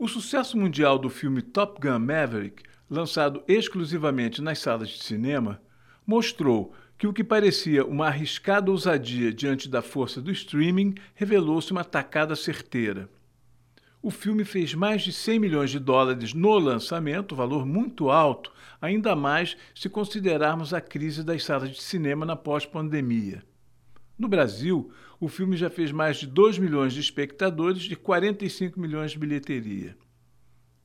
O sucesso mundial do filme Top Gun Maverick, lançado exclusivamente nas salas de cinema, mostrou que o que parecia uma arriscada ousadia diante da força do streaming revelou-se uma tacada certeira. O filme fez mais de 100 milhões de dólares no lançamento, valor muito alto, ainda mais se considerarmos a crise das salas de cinema na pós-pandemia. No Brasil, o filme já fez mais de 2 milhões de espectadores e 45 milhões de bilheteria.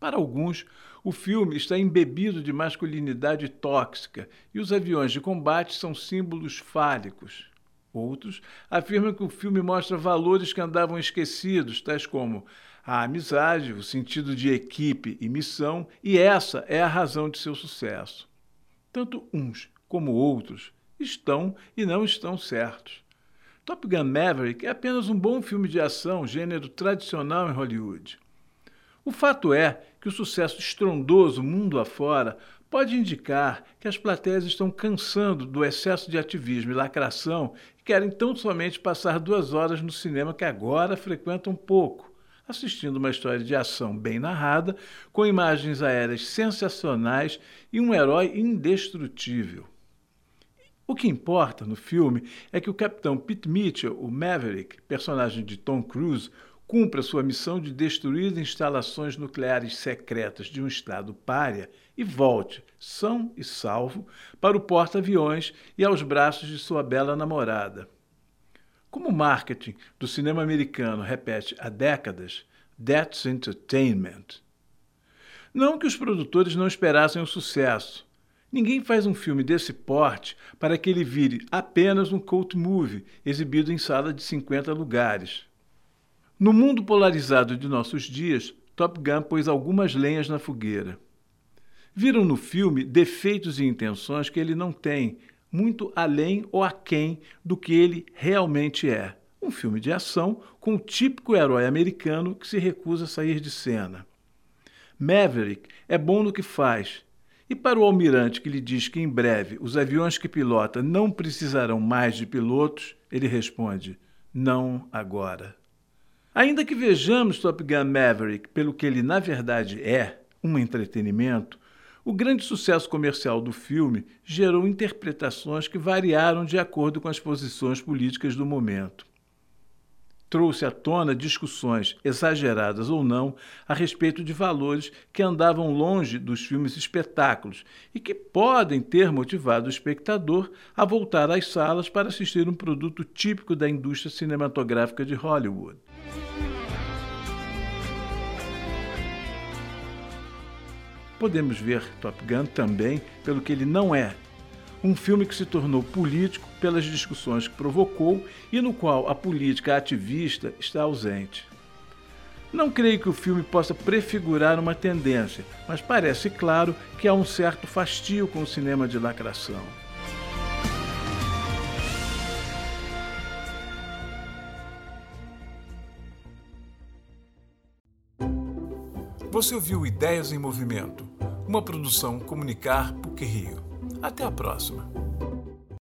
Para alguns, o filme está embebido de masculinidade tóxica e os aviões de combate são símbolos fálicos. Outros afirmam que o filme mostra valores que andavam esquecidos, tais como a amizade, o sentido de equipe e missão, e essa é a razão de seu sucesso. Tanto uns como outros estão e não estão certos. Top Gun Maverick é apenas um bom filme de ação, gênero tradicional em Hollywood. O fato é que o sucesso estrondoso mundo afora pode indicar que as plateias estão cansando do excesso de ativismo e lacração e querem tão somente passar duas horas no cinema que agora frequentam pouco, assistindo uma história de ação bem narrada, com imagens aéreas sensacionais e um herói indestrutível. O que importa no filme é que o capitão Pete Mitchell, o Maverick, personagem de Tom Cruise, cumpra sua missão de destruir instalações nucleares secretas de um estado pária e volte, são e salvo, para o porta-aviões e aos braços de sua bela namorada. Como o marketing do cinema americano repete há décadas, that's entertainment. Não que os produtores não esperassem o sucesso, Ninguém faz um filme desse porte para que ele vire apenas um cult movie exibido em sala de 50 lugares. No mundo polarizado de nossos dias, Top Gun pôs algumas lenhas na fogueira. Viram no filme defeitos e intenções que ele não tem, muito além ou aquém do que ele realmente é. Um filme de ação com o típico herói americano que se recusa a sair de cena. Maverick é bom no que faz e para o almirante que lhe diz que em breve os aviões que pilota não precisarão mais de pilotos, ele responde: não agora. Ainda que vejamos Top Gun Maverick pelo que ele na verdade é, um entretenimento, o grande sucesso comercial do filme gerou interpretações que variaram de acordo com as posições políticas do momento trouxe à tona discussões, exageradas ou não, a respeito de valores que andavam longe dos filmes espetáculos e que podem ter motivado o espectador a voltar às salas para assistir um produto típico da indústria cinematográfica de Hollywood. Podemos ver Top Gun também pelo que ele não é um filme que se tornou político pelas discussões que provocou e no qual a política ativista está ausente. Não creio que o filme possa prefigurar uma tendência, mas parece claro que há um certo fastio com o cinema de lacração. Você ouviu Ideias em Movimento, uma produção Comunicar PUC Rio. Até a próxima!